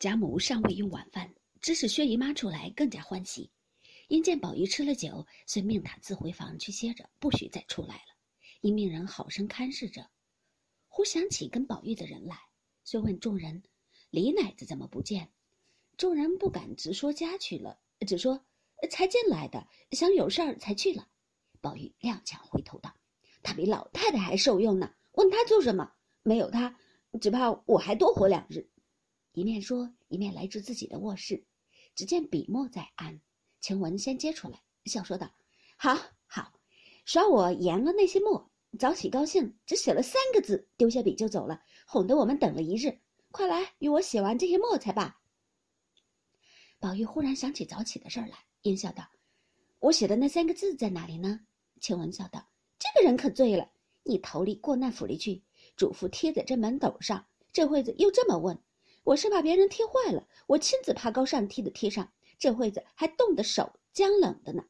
贾母尚未用晚饭，只使薛姨妈出来，更加欢喜。因见宝玉吃了酒，遂命他自回房去歇着，不许再出来了。因命人好生看视着。忽想起跟宝玉的人来，遂问众人：“李奶子怎么不见？”众人不敢直说家去了，只说：“才进来的，想有事儿才去了。”宝玉踉跄回头道：“他比老太太还受用呢，问他做什么？没有他，只怕我还多活两日。”一面说，一面来至自己的卧室，只见笔墨在案。晴雯先接出来，笑说道：“好好，耍我研了那些墨，早起高兴，只写了三个字，丢下笔就走了，哄得我们等了一日。快来与我写完这些墨才罢。”宝玉忽然想起早起的事儿来，阴笑道：“我写的那三个字在哪里呢？”晴雯笑道：“这个人可醉了，你头里过那府里去，嘱咐贴在这门斗上，这会子又这么问，我是怕别人贴坏了，我亲自爬高上梯的贴上。”这会子还冻得手僵冷的呢，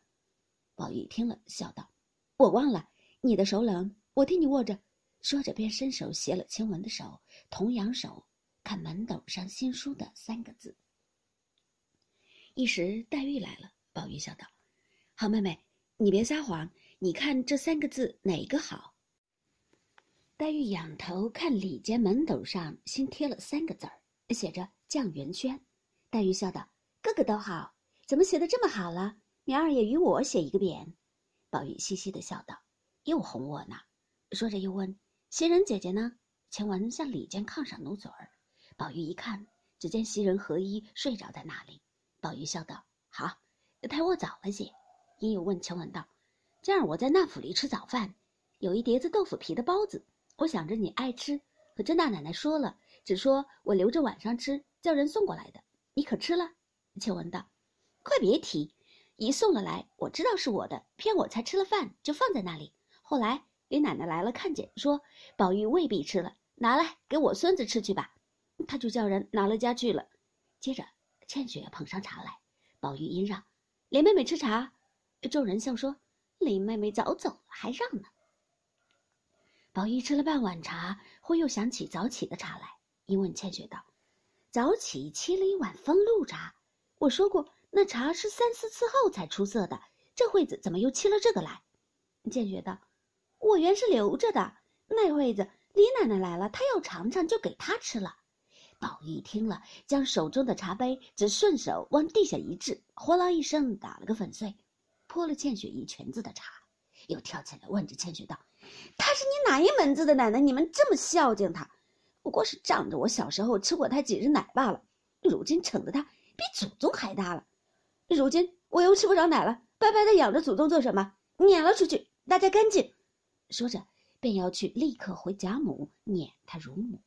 宝玉听了，笑道：“我忘了你的手冷，我替你握着。”说着，便伸手携了晴雯的手，同扬手看门斗上新书的三个字。一时黛玉来了，宝玉笑道：“好妹妹，你别撒谎，你看这三个字哪个好？”黛玉仰头看里间门斗上新贴了三个字儿，写着“绛云轩”。黛玉笑道。个个都好，怎么写的这么好了？明儿也与我写一个匾。宝玉嘻嘻的笑道：“又哄我呢。”说着又问：“袭人姐姐呢？”晴雯向里间炕上努嘴儿。宝玉一看，只见袭人和衣睡着在那里。宝玉笑道：“好，太卧早了些。”因又问晴雯道：“今儿我在那府里吃早饭，有一碟子豆腐皮的包子，我想着你爱吃，和甄大奶奶说了，只说我留着晚上吃，叫人送过来的，你可吃了？”晴雯道：“快别提，一送了来，我知道是我的，骗我才吃了饭，就放在那里。后来李奶奶来了，看见说宝玉未必吃了，拿来给我孙子吃去吧。他就叫人拿了家去了。接着倩雪捧上茶来，宝玉因让林妹妹吃茶，众人笑说林妹妹早走了，还让呢。宝玉吃了半碗茶，忽又想起早起的茶来，因问倩雪道：早起沏了一碗风露茶。”我说过，那茶是三四次后才出色的。这会子怎么又沏了这个来？见觉道：“我原是留着的。那会子李奶奶来了，她要尝尝，就给她吃了。”宝玉听了，将手中的茶杯只顺手往地下一掷，哗啦一声打了个粉碎，泼了倩雪一裙子的茶，又跳起来问着倩雪道：“她是你哪一门子的奶奶？你们这么孝敬她？不过是仗着我小时候吃过他几日奶罢了。如今宠得他……”比祖宗还大了，如今我又吃不着奶了，白白的养着祖宗做什么？撵了出去，大家干净。说着，便要去立刻回贾母撵他乳母。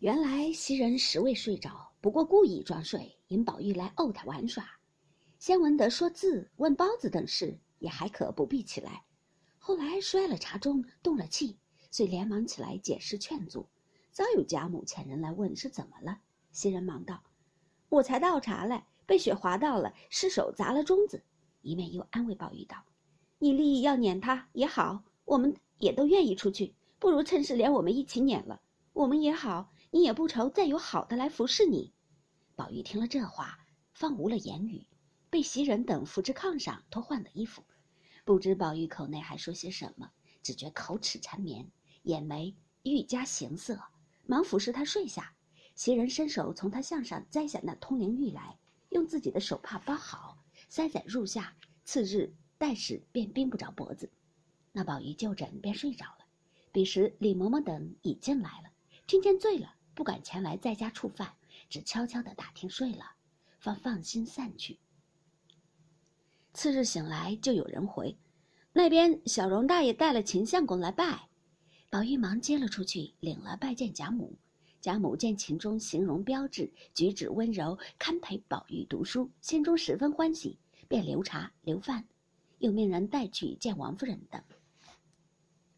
原来袭人实未睡着，不过故意装睡，引宝玉来怄他玩耍。先闻得说字、问包子等事，也还可不必起来。后来摔了茶盅，动了气，遂连忙起来解释劝阻。早有贾母遣人来问是怎么了，袭人忙道。我才倒茶来，被雪滑到了，失手砸了盅子。一面又安慰宝玉道：“你立意要撵他也好，我们也都愿意出去，不如趁势连我们一起撵了。我们也好，你也不愁再有好的来服侍你。”宝玉听了这话，方无了言语，被袭人等扶至炕上，脱换了衣服。不知宝玉口内还说些什么，只觉口齿缠绵，眼眉愈加形色，忙服侍他睡下。袭人伸手从他项上摘下那通灵玉来，用自己的手帕包好，塞在褥下。次日待时便冰不着脖子。那宝玉就枕便睡着了。彼时李嬷嬷等已进来了，听见醉了，不敢前来在家触犯，只悄悄的打听睡了，方放心散去。次日醒来，就有人回，那边小荣大爷带了秦相公来拜。宝玉忙接了出去，领了拜见贾母。贾母见秦钟形容标致，举止温柔，堪陪宝玉读书，心中十分欢喜，便留茶留饭，又命人带去见王夫人等。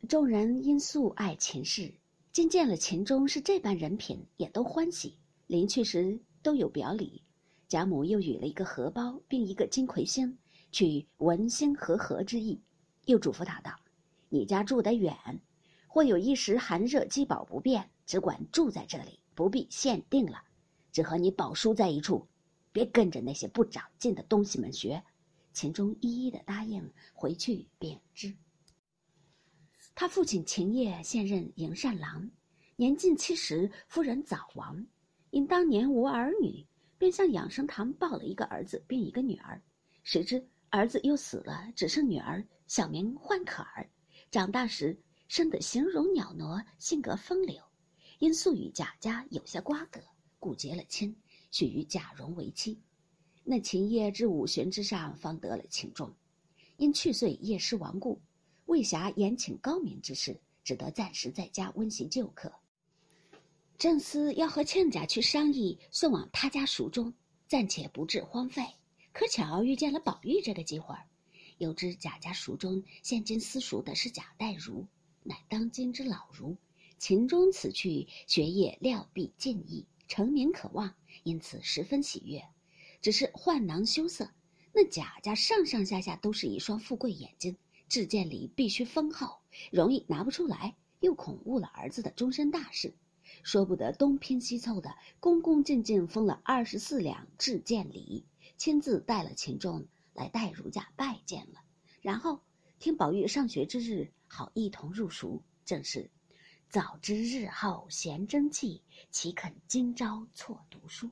众人因素爱秦氏，今见了秦钟是这般人品，也都欢喜。临去时都有表礼，贾母又与了一个荷包，并一个金魁星，取文兴和合之意，又嘱咐他道：“你家住得远，或有一时寒热饥饱不便。”只管住在这里，不必限定了。只和你宝叔在一处，别跟着那些不长进的东西们学。秦钟一一的答应，回去便知。他父亲秦业现任营善郎，年近七十，夫人早亡，因当年无儿女，便向养生堂抱了一个儿子并一个女儿。谁知儿子又死了，只剩女儿，小名欢可儿。长大时生得形容袅娜，性格风流，因素与贾家有些瓜葛，故结了亲，许与贾蓉为妻。那秦业至五旬之上，方得了秦钟，因去岁夜师亡故，未暇延请高明之事，只得暂时在家温习旧课。正思要和亲家去商议送往他家塾中，暂且不致荒废。可巧遇见了宝玉这个机会儿，又知贾家塾中现今私塾的是贾代儒，乃当今之老儒。秦钟此去，学业料必尽益，成名可望，因此十分喜悦。只是换囊羞涩，那贾家上上下下都是一双富贵眼睛，至见礼必须封号，容易拿不出来，又恐误了儿子的终身大事，说不得东拼西凑的，恭恭敬敬封了二十四两至见礼，亲自带了秦钟来代儒家拜见了，然后听宝玉上学之日，好一同入塾，正是早知日后闲争气，岂肯今朝错读书。